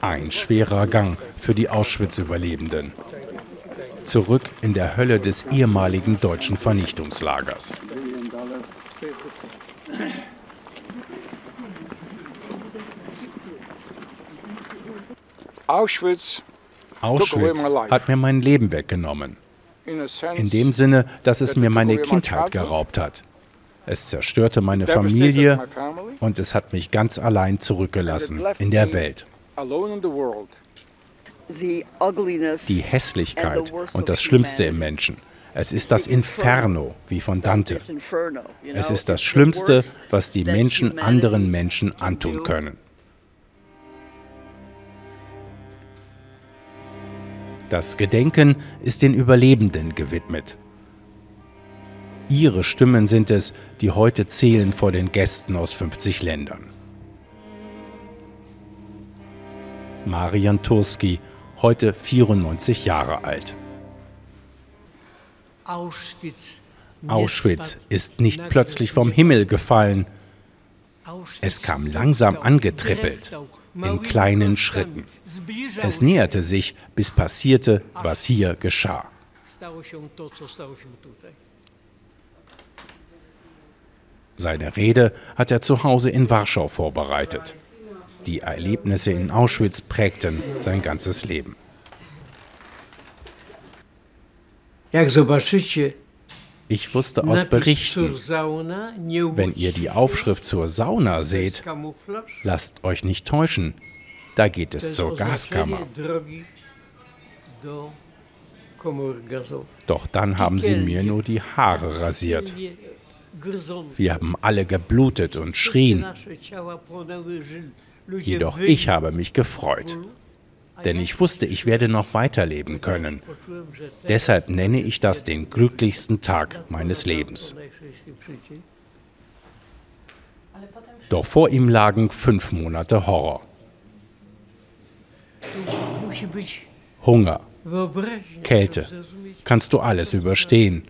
Ein schwerer Gang für die Auschwitz-Überlebenden. Zurück in der Hölle des ehemaligen deutschen Vernichtungslagers. Auschwitz Auschwitz hat mir mein Leben weggenommen. In dem Sinne, dass es mir meine Kindheit geraubt hat. Es zerstörte meine Familie und es hat mich ganz allein zurückgelassen in der Welt. Die Hässlichkeit und das Schlimmste im Menschen. Es ist das Inferno, wie von Dante. Es ist das Schlimmste, was die Menschen anderen Menschen antun können. Das Gedenken ist den Überlebenden gewidmet. Ihre Stimmen sind es, die heute zählen vor den Gästen aus 50 Ländern. Marian Turski, heute 94 Jahre alt. Auschwitz ist nicht plötzlich vom Himmel gefallen. Es kam langsam angetrippelt, in kleinen Schritten. Es näherte sich, bis passierte, was hier geschah. Seine Rede hat er zu Hause in Warschau vorbereitet. Die Erlebnisse in Auschwitz prägten sein ganzes Leben. Ich wusste aus Berichten, wenn ihr die Aufschrift zur Sauna seht, lasst euch nicht täuschen, da geht es zur Gaskammer. Doch dann haben sie mir nur die Haare rasiert. Wir haben alle geblutet und schrien. Jedoch ich habe mich gefreut, denn ich wusste, ich werde noch weiterleben können. Deshalb nenne ich das den glücklichsten Tag meines Lebens. Doch vor ihm lagen fünf Monate Horror. Hunger, Kälte, kannst du alles überstehen.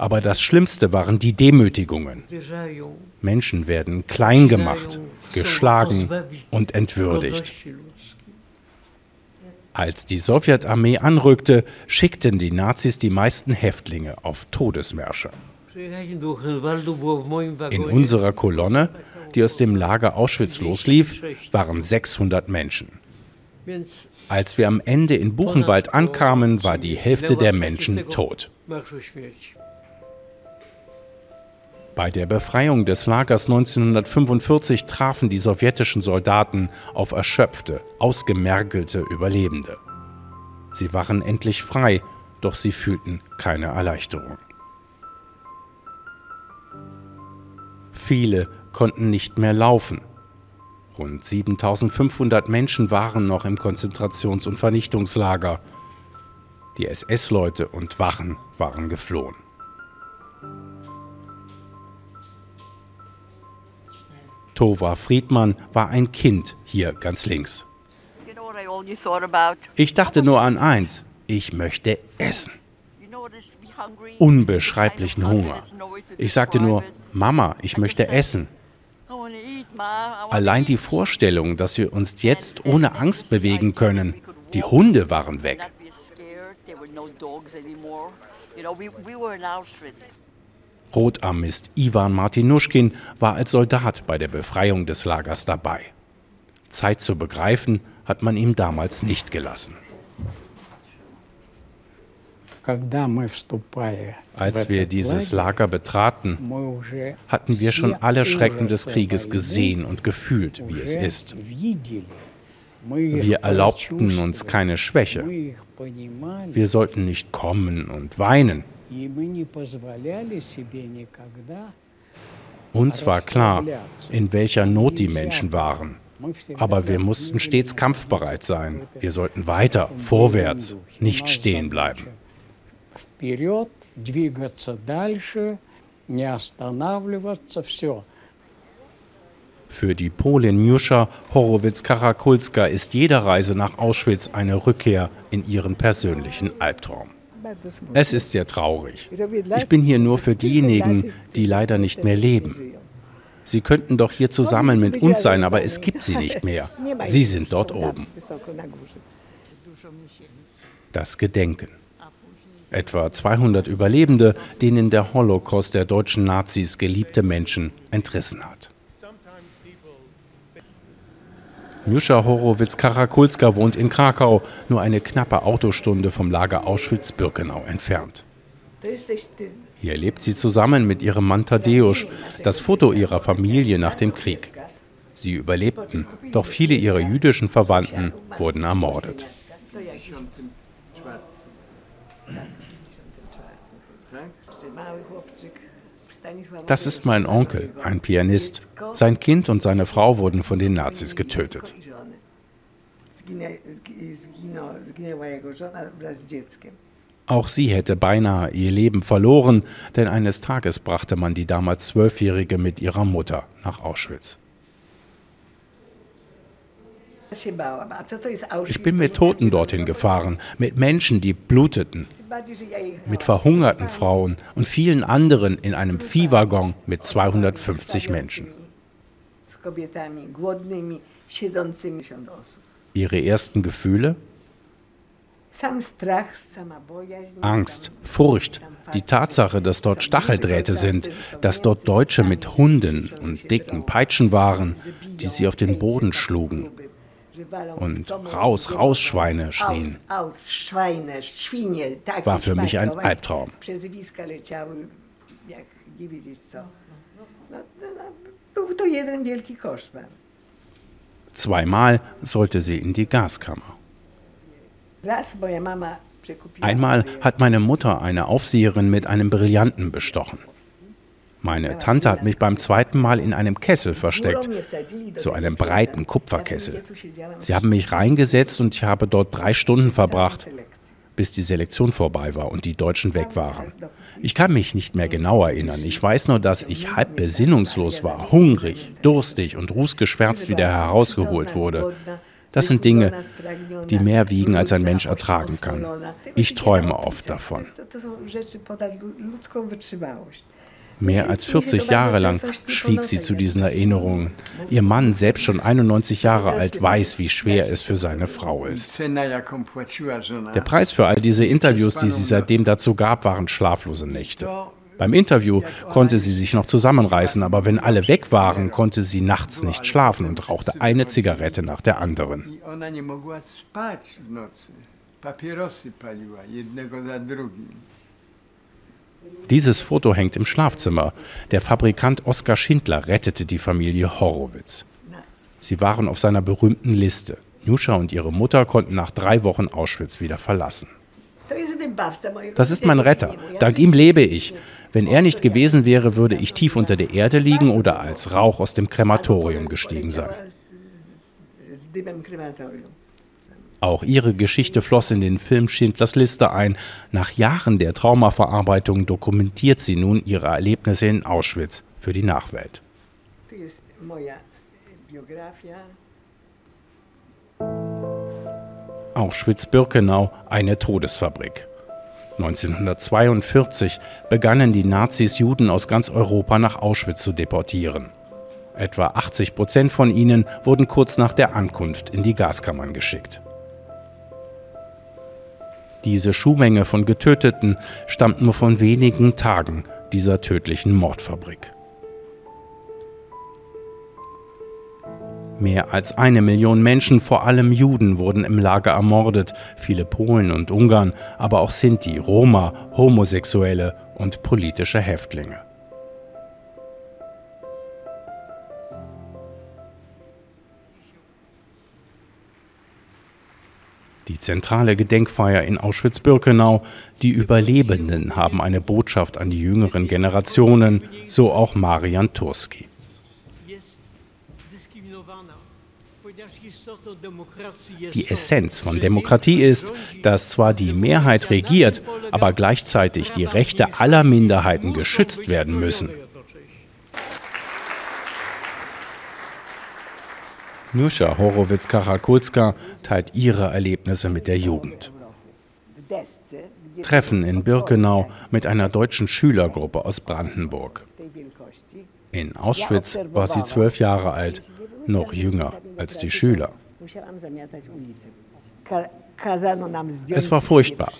Aber das Schlimmste waren die Demütigungen. Menschen werden klein gemacht, geschlagen und entwürdigt. Als die Sowjetarmee anrückte, schickten die Nazis die meisten Häftlinge auf Todesmärsche. In unserer Kolonne, die aus dem Lager Auschwitz loslief, waren 600 Menschen. Als wir am Ende in Buchenwald ankamen, war die Hälfte der Menschen tot. Bei der Befreiung des Lagers 1945 trafen die sowjetischen Soldaten auf erschöpfte, ausgemergelte Überlebende. Sie waren endlich frei, doch sie fühlten keine Erleichterung. Viele konnten nicht mehr laufen. Rund 7500 Menschen waren noch im Konzentrations- und Vernichtungslager. Die SS-Leute und Wachen waren geflohen. Tova Friedmann war ein Kind hier ganz links. Ich dachte nur an eins, ich möchte essen. Unbeschreiblichen Hunger. Ich sagte nur, Mama, ich möchte essen. Allein die Vorstellung, dass wir uns jetzt ohne Angst bewegen können, die Hunde waren weg. Rotarmist Ivan Martinuschkin war als Soldat bei der Befreiung des Lagers dabei. Zeit zu begreifen hat man ihm damals nicht gelassen. Als wir dieses Lager betraten, hatten wir schon alle Schrecken des Krieges gesehen und gefühlt, wie es ist. Wir erlaubten uns keine Schwäche. Wir sollten nicht kommen und weinen. Uns war klar, in welcher Not die Menschen waren. Aber wir mussten stets kampfbereit sein. Wir sollten weiter, vorwärts, nicht stehen bleiben. Für die Polin Miusza Horowitz-Karakulska ist jede Reise nach Auschwitz eine Rückkehr in ihren persönlichen Albtraum. Es ist sehr traurig. Ich bin hier nur für diejenigen, die leider nicht mehr leben. Sie könnten doch hier zusammen mit uns sein, aber es gibt sie nicht mehr. Sie sind dort oben. Das Gedenken. Etwa 200 Überlebende, denen der Holocaust der deutschen Nazis geliebte Menschen entrissen hat. Juscha Horowitz-Karakulska wohnt in Krakau, nur eine knappe Autostunde vom Lager Auschwitz-Birkenau entfernt. Hier lebt sie zusammen mit ihrem Mann Tadeusz, das Foto ihrer Familie nach dem Krieg. Sie überlebten, doch viele ihrer jüdischen Verwandten wurden ermordet. Das ist mein Onkel, ein Pianist. Sein Kind und seine Frau wurden von den Nazis getötet. Auch sie hätte beinahe ihr Leben verloren, denn eines Tages brachte man die damals Zwölfjährige mit ihrer Mutter nach Auschwitz. Ich bin mit Toten dorthin gefahren, mit Menschen, die bluteten, mit verhungerten Frauen und vielen anderen in einem Viehwaggon mit 250 Menschen. Ihre ersten Gefühle? Angst, Furcht, die Tatsache, dass dort Stacheldrähte sind, dass dort Deutsche mit Hunden und dicken Peitschen waren, die sie auf den Boden schlugen und raus, raus, Schweine schrien. War für mich ein Albtraum. Zweimal sollte sie in die Gaskammer. Einmal hat meine Mutter eine Aufseherin mit einem Brillanten bestochen. Meine Tante hat mich beim zweiten Mal in einem Kessel versteckt, so einem breiten Kupferkessel. Sie haben mich reingesetzt und ich habe dort drei Stunden verbracht, bis die Selektion vorbei war und die Deutschen weg waren. Ich kann mich nicht mehr genau erinnern. Ich weiß nur, dass ich halb besinnungslos war, hungrig, durstig und rußgeschwärzt wieder herausgeholt wurde. Das sind Dinge, die mehr wiegen, als ein Mensch ertragen kann. Ich träume oft davon. Mehr als 40 Jahre lang schwieg sie zu diesen Erinnerungen. Ihr Mann, selbst schon 91 Jahre alt, weiß, wie schwer es für seine Frau ist. Der Preis für all diese Interviews, die sie seitdem dazu gab, waren schlaflose Nächte. Beim Interview konnte sie sich noch zusammenreißen, aber wenn alle weg waren, konnte sie nachts nicht schlafen und rauchte eine Zigarette nach der anderen. Papierosy paliła, jednego za drugim. Dieses Foto hängt im Schlafzimmer. Der Fabrikant Oskar Schindler rettete die Familie Horowitz. Sie waren auf seiner berühmten Liste. Nuscha und ihre Mutter konnten nach drei Wochen Auschwitz wieder verlassen. Das ist mein Retter. Dank ihm lebe ich. Wenn er nicht gewesen wäre, würde ich tief unter der Erde liegen oder als Rauch aus dem Krematorium gestiegen sein. Auch ihre Geschichte floss in den Film Schindlers Liste ein. Nach Jahren der Traumaverarbeitung dokumentiert sie nun ihre Erlebnisse in Auschwitz für die Nachwelt. Auschwitz-Birkenau, eine Todesfabrik. 1942 begannen die Nazis Juden aus ganz Europa nach Auschwitz zu deportieren. Etwa 80 Prozent von ihnen wurden kurz nach der Ankunft in die Gaskammern geschickt. Diese Schuhmenge von Getöteten stammt nur von wenigen Tagen dieser tödlichen Mordfabrik. Mehr als eine Million Menschen, vor allem Juden, wurden im Lager ermordet, viele Polen und Ungarn, aber auch Sinti, Roma, Homosexuelle und politische Häftlinge. Die zentrale Gedenkfeier in Auschwitz-Birkenau. Die Überlebenden haben eine Botschaft an die jüngeren Generationen, so auch Marian Turski. Die Essenz von Demokratie ist, dass zwar die Mehrheit regiert, aber gleichzeitig die Rechte aller Minderheiten geschützt werden müssen. Nuscha Horowitz-Karakulska teilt ihre Erlebnisse mit der Jugend. Treffen in Birkenau mit einer deutschen Schülergruppe aus Brandenburg. In Auschwitz war sie zwölf Jahre alt, noch jünger als die Schüler. Es war furchtbar.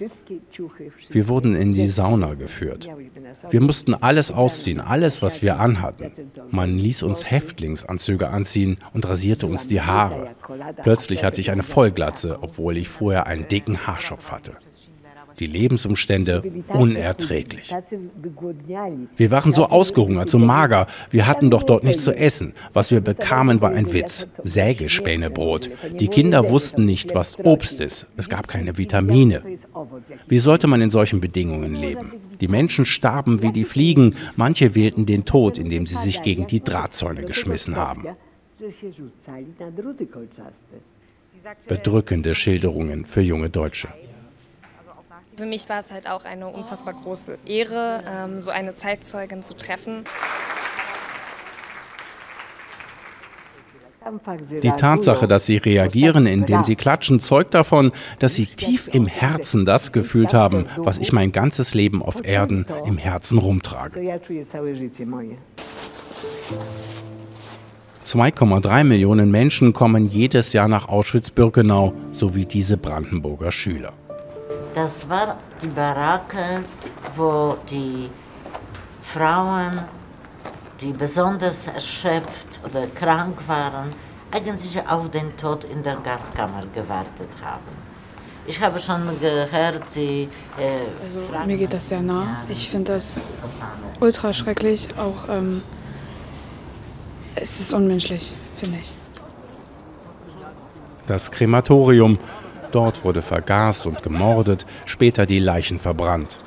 Wir wurden in die Sauna geführt. Wir mussten alles ausziehen, alles, was wir anhatten. Man ließ uns Häftlingsanzüge anziehen und rasierte uns die Haare. Plötzlich hatte ich eine Vollglatze, obwohl ich vorher einen dicken Haarschopf hatte die Lebensumstände unerträglich. Wir waren so ausgehungert, so mager, wir hatten doch dort nichts zu essen. Was wir bekamen, war ein Witz, Sägespänebrot. Die Kinder wussten nicht, was Obst ist. Es gab keine Vitamine. Wie sollte man in solchen Bedingungen leben? Die Menschen starben wie die Fliegen, manche wählten den Tod, indem sie sich gegen die Drahtzäune geschmissen haben. Bedrückende Schilderungen für junge Deutsche. Für mich war es halt auch eine unfassbar große Ehre, ähm, so eine Zeitzeugin zu treffen. Die Tatsache, dass sie reagieren, indem sie klatschen, zeugt davon, dass sie tief im Herzen das gefühlt haben, was ich mein ganzes Leben auf Erden im Herzen rumtrage. 2,3 Millionen Menschen kommen jedes Jahr nach Auschwitz-Birkenau, so wie diese Brandenburger Schüler. Das war die Baracke, wo die Frauen, die besonders erschöpft oder krank waren, eigentlich auf den Tod in der Gaskammer gewartet haben. Ich habe schon gehört, sie. Äh, also mir geht das sehr nah. Ich finde das ultra schrecklich. Auch ähm, es ist unmenschlich, finde ich. Das Krematorium Dort wurde vergast und gemordet, später die Leichen verbrannt.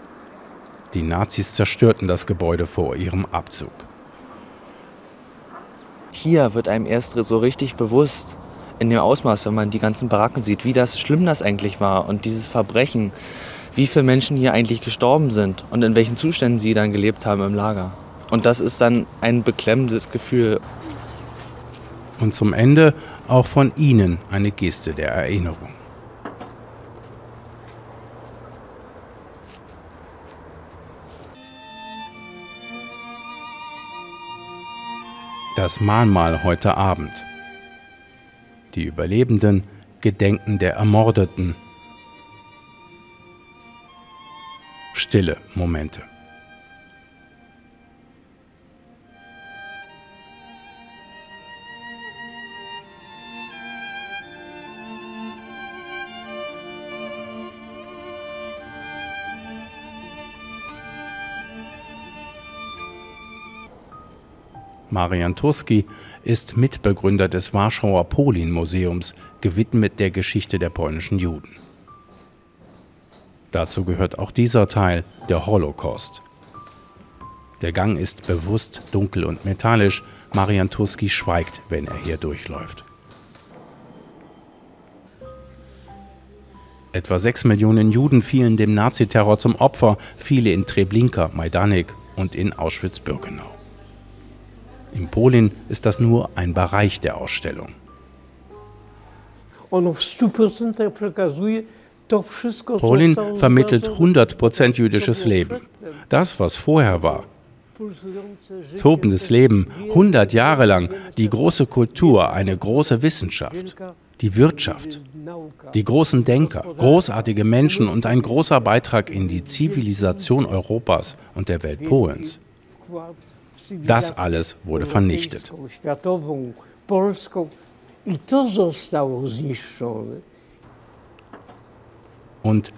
Die Nazis zerstörten das Gebäude vor ihrem Abzug. Hier wird einem erst so richtig bewusst, in dem Ausmaß, wenn man die ganzen Baracken sieht, wie das schlimm das eigentlich war und dieses Verbrechen, wie viele Menschen hier eigentlich gestorben sind und in welchen Zuständen sie dann gelebt haben im Lager. Und das ist dann ein beklemmendes Gefühl. Und zum Ende auch von Ihnen eine Geste der Erinnerung. Das Mahnmal heute Abend. Die Überlebenden gedenken der Ermordeten. Stille Momente. Marian Turski ist Mitbegründer des Warschauer Polin-Museums, gewidmet der Geschichte der polnischen Juden. Dazu gehört auch dieser Teil, der Holocaust. Der Gang ist bewusst dunkel und metallisch. Marian Turski schweigt, wenn er hier durchläuft. Etwa sechs Millionen Juden fielen dem Naziterror zum Opfer, viele in Treblinka, Majdanek und in Auschwitz-Birkenau. In Polen ist das nur ein Bereich der Ausstellung. Polin vermittelt 100% jüdisches Leben. Das, was vorher war. Tobendes Leben, 100 Jahre lang, die große Kultur, eine große Wissenschaft, die Wirtschaft, die großen Denker, großartige Menschen und ein großer Beitrag in die Zivilisation Europas und der Welt Polens. Das alles wurde vernichtet. Und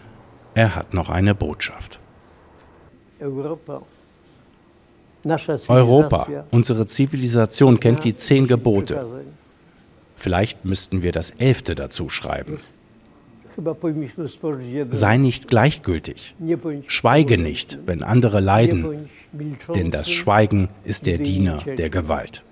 er hat noch eine Botschaft. Europa, unsere Zivilisation kennt die zehn Gebote. Vielleicht müssten wir das elfte dazu schreiben. Sei nicht gleichgültig. Schweige nicht, wenn andere leiden, denn das Schweigen ist der Diener der Gewalt.